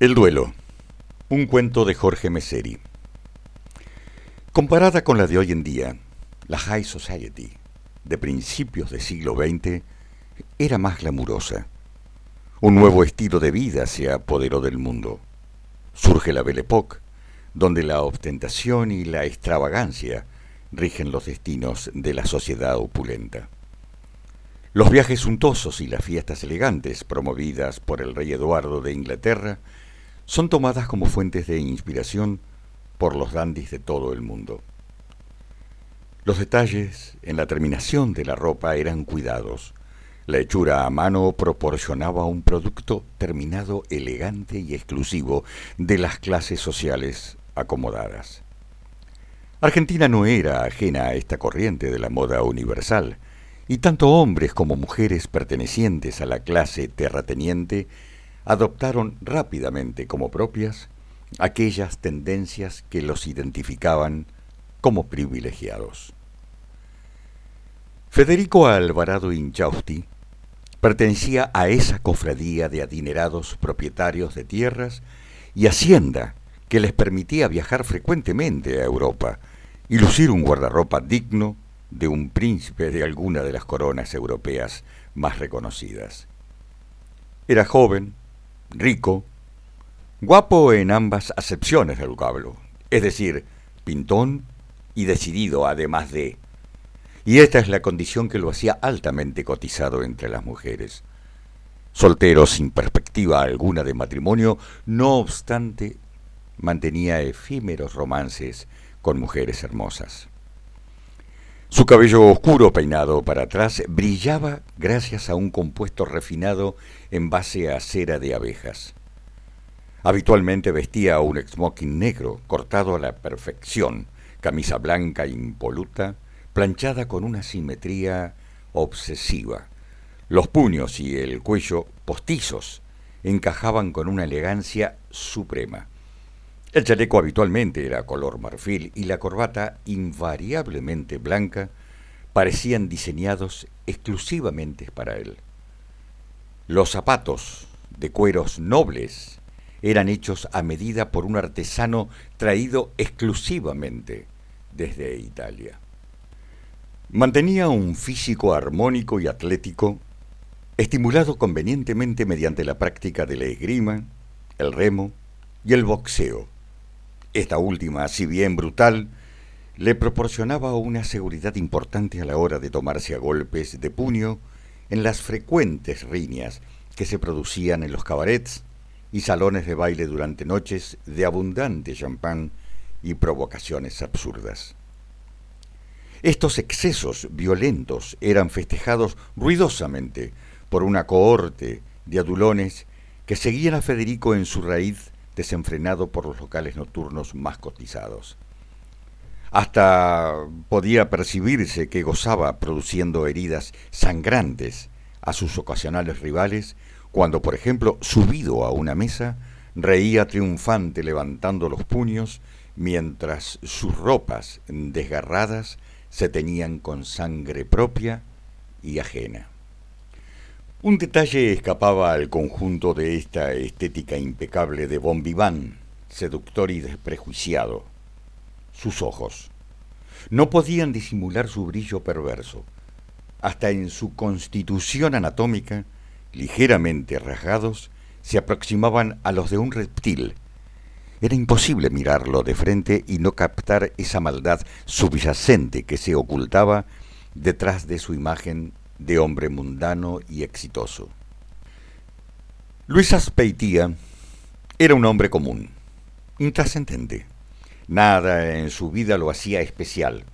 El duelo. Un cuento de Jorge Meseri. Comparada con la de hoy en día, la High Society de principios del siglo XX era más glamurosa. Un nuevo estilo de vida se apoderó del mundo. Surge la Belle Époque, donde la ostentación y la extravagancia rigen los destinos de la sociedad opulenta. Los viajes suntuosos y las fiestas elegantes promovidas por el rey Eduardo de Inglaterra son tomadas como fuentes de inspiración por los dandis de todo el mundo. Los detalles en la terminación de la ropa eran cuidados. La hechura a mano proporcionaba un producto terminado elegante y exclusivo de las clases sociales acomodadas. Argentina no era ajena a esta corriente de la moda universal, y tanto hombres como mujeres pertenecientes a la clase terrateniente adoptaron rápidamente como propias aquellas tendencias que los identificaban como privilegiados. Federico Alvarado Inchausti pertenecía a esa cofradía de adinerados propietarios de tierras y hacienda que les permitía viajar frecuentemente a Europa y lucir un guardarropa digno de un príncipe de alguna de las coronas europeas más reconocidas. Era joven, rico, guapo en ambas acepciones del vocablo, es decir, pintón y decidido además de... Y esta es la condición que lo hacía altamente cotizado entre las mujeres. Soltero sin perspectiva alguna de matrimonio, no obstante, mantenía efímeros romances con mujeres hermosas. Su cabello oscuro peinado para atrás brillaba gracias a un compuesto refinado en base a cera de abejas. Habitualmente vestía un smoking negro cortado a la perfección, camisa blanca impoluta, planchada con una simetría obsesiva. Los puños y el cuello postizos encajaban con una elegancia suprema. El chaleco habitualmente era color marfil y la corbata, invariablemente blanca, parecían diseñados exclusivamente para él. Los zapatos, de cueros nobles, eran hechos a medida por un artesano traído exclusivamente desde Italia. Mantenía un físico armónico y atlético, estimulado convenientemente mediante la práctica de la esgrima, el remo y el boxeo esta última, si bien brutal, le proporcionaba una seguridad importante a la hora de tomarse a golpes de puño en las frecuentes riñas que se producían en los cabarets y salones de baile durante noches de abundante champán y provocaciones absurdas. Estos excesos violentos eran festejados ruidosamente por una cohorte de adulones que seguían a Federico en su raíz desenfrenado por los locales nocturnos más cotizados. Hasta podía percibirse que gozaba produciendo heridas sangrantes a sus ocasionales rivales cuando, por ejemplo, subido a una mesa, reía triunfante levantando los puños mientras sus ropas desgarradas se teñían con sangre propia y ajena. Un detalle escapaba al conjunto de esta estética impecable de Bon Vivant, seductor y desprejuiciado. Sus ojos. No podían disimular su brillo perverso. Hasta en su constitución anatómica, ligeramente rasgados, se aproximaban a los de un reptil. Era imposible mirarlo de frente y no captar esa maldad subyacente que se ocultaba detrás de su imagen de hombre mundano y exitoso. Luis Aspeitía era un hombre común, intrascendente. Nada en su vida lo hacía especial.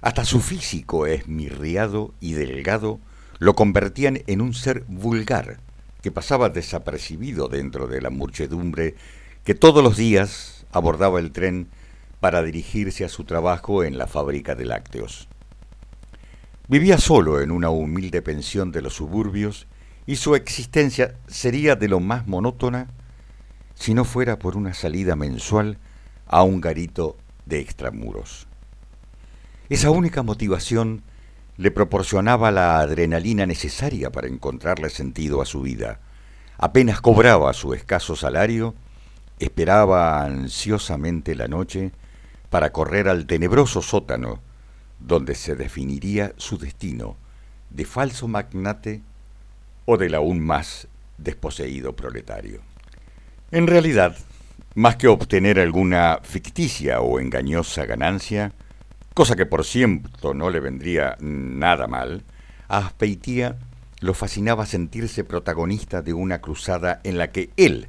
Hasta su físico esmirriado y delgado lo convertían en un ser vulgar que pasaba desapercibido dentro de la muchedumbre que todos los días abordaba el tren para dirigirse a su trabajo en la fábrica de lácteos. Vivía solo en una humilde pensión de los suburbios y su existencia sería de lo más monótona si no fuera por una salida mensual a un garito de extramuros. Esa única motivación le proporcionaba la adrenalina necesaria para encontrarle sentido a su vida. Apenas cobraba su escaso salario, esperaba ansiosamente la noche para correr al tenebroso sótano donde se definiría su destino de falso magnate o del aún más desposeído proletario. En realidad, más que obtener alguna ficticia o engañosa ganancia, cosa que por cierto no le vendría nada mal, a Aspeitía lo fascinaba sentirse protagonista de una cruzada en la que él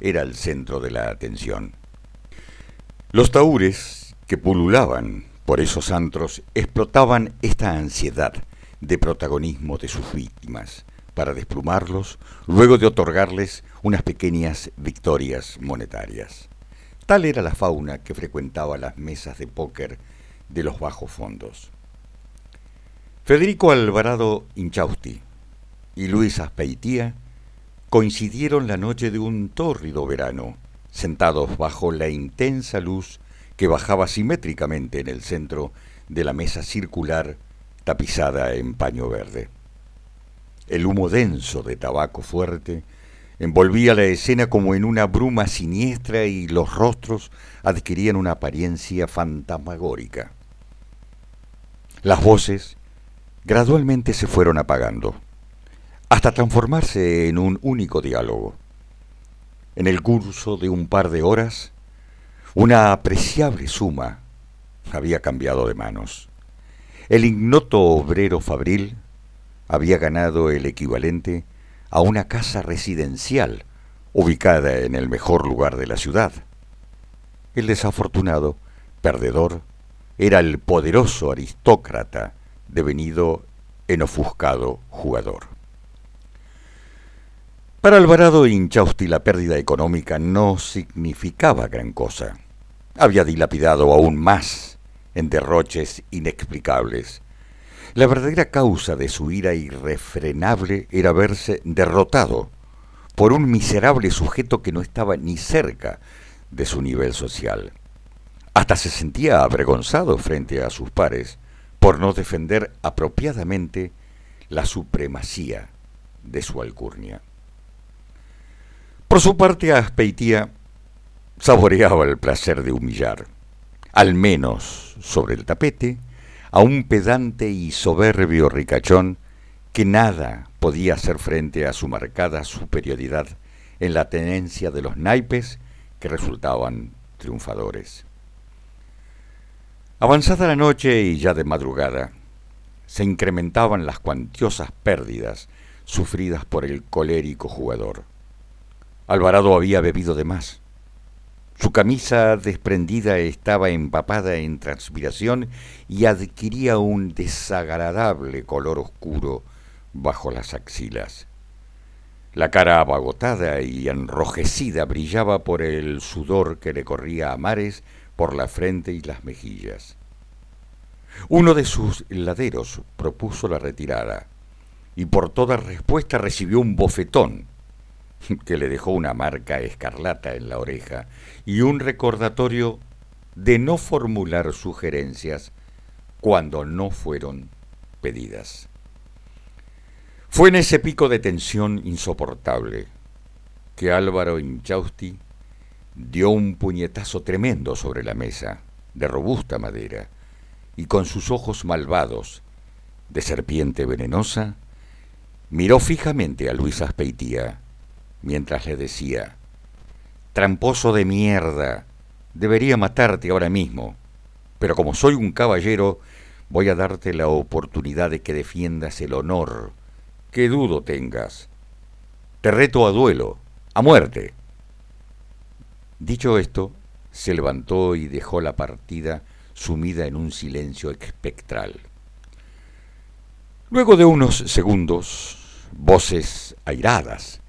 era el centro de la atención. Los taúres que pululaban por esos antros explotaban esta ansiedad de protagonismo de sus víctimas para desplumarlos, luego de otorgarles unas pequeñas victorias monetarias. Tal era la fauna que frecuentaba las mesas de póker de los bajos fondos. Federico Alvarado Inchausti y Luis Aspeitía coincidieron la noche de un tórrido verano, sentados bajo la intensa luz que bajaba simétricamente en el centro de la mesa circular tapizada en paño verde. El humo denso de tabaco fuerte envolvía la escena como en una bruma siniestra y los rostros adquirían una apariencia fantasmagórica. Las voces gradualmente se fueron apagando, hasta transformarse en un único diálogo. En el curso de un par de horas, una apreciable suma había cambiado de manos. El ignoto obrero fabril había ganado el equivalente a una casa residencial ubicada en el mejor lugar de la ciudad. El desafortunado, perdedor, era el poderoso aristócrata devenido en ofuscado jugador. Para Alvarado Inchausti la pérdida económica no significaba gran cosa. Había dilapidado aún más en derroches inexplicables. La verdadera causa de su ira irrefrenable era verse derrotado por un miserable sujeto que no estaba ni cerca de su nivel social. Hasta se sentía avergonzado frente a sus pares por no defender apropiadamente la supremacía de su alcurnia. Por su parte, Aspeitía saboreaba el placer de humillar, al menos sobre el tapete, a un pedante y soberbio ricachón que nada podía hacer frente a su marcada superioridad en la tenencia de los naipes que resultaban triunfadores. Avanzada la noche y ya de madrugada, se incrementaban las cuantiosas pérdidas sufridas por el colérico jugador. Alvarado había bebido de más. Su camisa desprendida estaba empapada en transpiración y adquiría un desagradable color oscuro bajo las axilas. La cara abagotada y enrojecida brillaba por el sudor que le corría a mares por la frente y las mejillas. Uno de sus laderos propuso la retirada y por toda respuesta recibió un bofetón que le dejó una marca escarlata en la oreja y un recordatorio de no formular sugerencias cuando no fueron pedidas. Fue en ese pico de tensión insoportable que Álvaro Inchausti dio un puñetazo tremendo sobre la mesa, de robusta madera, y con sus ojos malvados, de serpiente venenosa, miró fijamente a Luis Aspeitía, mientras le decía, Tramposo de mierda, debería matarte ahora mismo, pero como soy un caballero, voy a darte la oportunidad de que defiendas el honor, que dudo tengas. Te reto a duelo, a muerte. Dicho esto, se levantó y dejó la partida sumida en un silencio espectral. Luego de unos segundos, voces airadas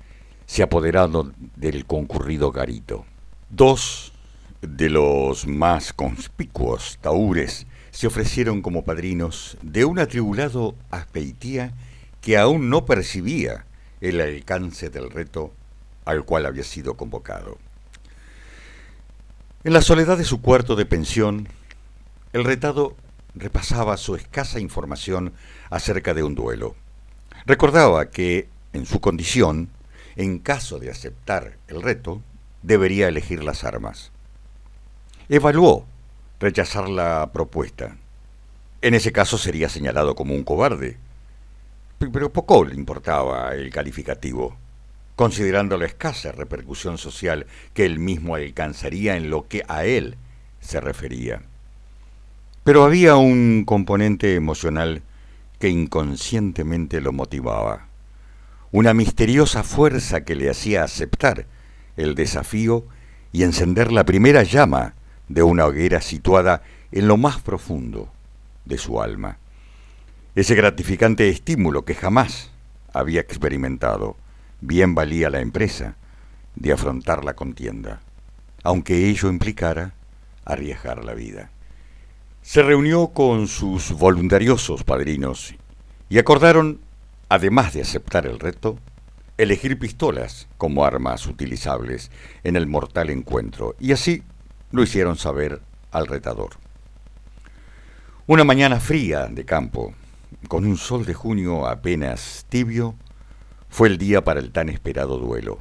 se apoderaron del concurrido garito. Dos de los más conspicuos taúres se ofrecieron como padrinos de un atribulado aspeitía que aún no percibía el alcance del reto al cual había sido convocado. En la soledad de su cuarto de pensión, el retado repasaba su escasa información acerca de un duelo. Recordaba que, en su condición, en caso de aceptar el reto, debería elegir las armas. Evaluó rechazar la propuesta. En ese caso sería señalado como un cobarde. Pero poco le importaba el calificativo, considerando la escasa repercusión social que él mismo alcanzaría en lo que a él se refería. Pero había un componente emocional que inconscientemente lo motivaba, una misteriosa fuerza que le hacía aceptar el desafío y encender la primera llama de una hoguera situada en lo más profundo de su alma. Ese gratificante estímulo que jamás había experimentado, bien valía la empresa de afrontar la contienda, aunque ello implicara arriesgar la vida. Se reunió con sus voluntariosos padrinos y acordaron, además de aceptar el reto, elegir pistolas como armas utilizables en el mortal encuentro, y así lo hicieron saber al retador. Una mañana fría de campo, con un sol de junio apenas tibio, fue el día para el tan esperado duelo.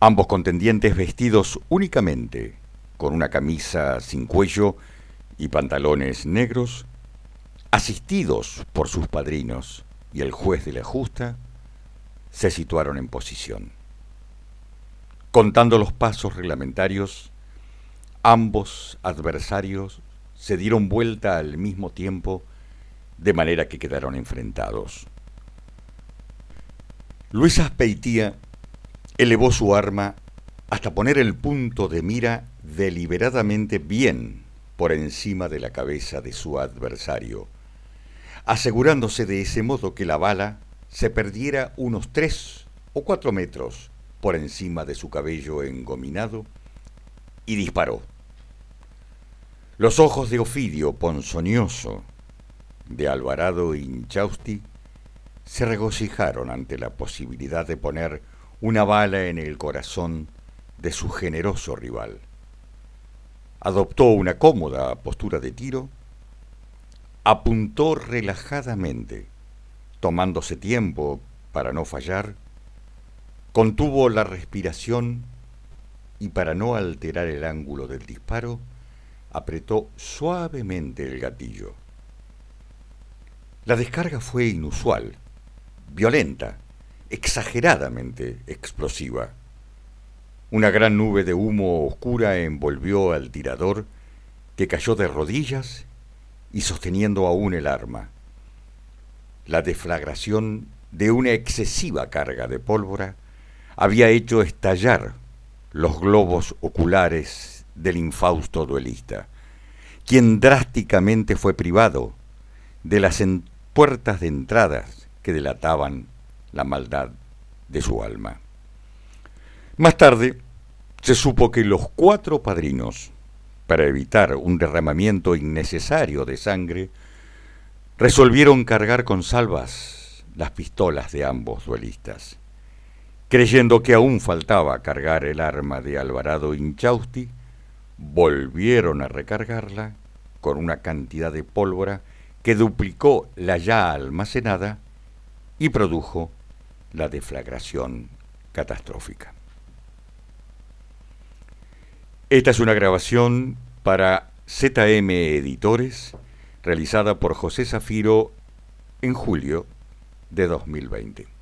Ambos contendientes vestidos únicamente con una camisa sin cuello y pantalones negros, asistidos por sus padrinos y el juez de la justa, se situaron en posición. Contando los pasos reglamentarios, ambos adversarios se dieron vuelta al mismo tiempo, de manera que quedaron enfrentados. Luis Aspeitía elevó su arma hasta poner el punto de mira deliberadamente bien por encima de la cabeza de su adversario, asegurándose de ese modo que la bala se perdiera unos tres o cuatro metros por encima de su cabello engominado y disparó. Los ojos de Ofidio ponzoñoso, de Alvarado Inchausti, se regocijaron ante la posibilidad de poner una bala en el corazón de su generoso rival. Adoptó una cómoda postura de tiro, apuntó relajadamente tomándose tiempo para no fallar, contuvo la respiración y para no alterar el ángulo del disparo, apretó suavemente el gatillo. La descarga fue inusual, violenta, exageradamente explosiva. Una gran nube de humo oscura envolvió al tirador, que cayó de rodillas y sosteniendo aún el arma la deflagración de una excesiva carga de pólvora había hecho estallar los globos oculares del infausto duelista, quien drásticamente fue privado de las puertas de entradas que delataban la maldad de su alma. Más tarde se supo que los cuatro padrinos, para evitar un derramamiento innecesario de sangre, resolvieron cargar con salvas las pistolas de ambos duelistas. Creyendo que aún faltaba cargar el arma de Alvarado Inchausti, volvieron a recargarla con una cantidad de pólvora que duplicó la ya almacenada y produjo la deflagración catastrófica. Esta es una grabación para ZM Editores realizada por José Zafiro en julio de 2020.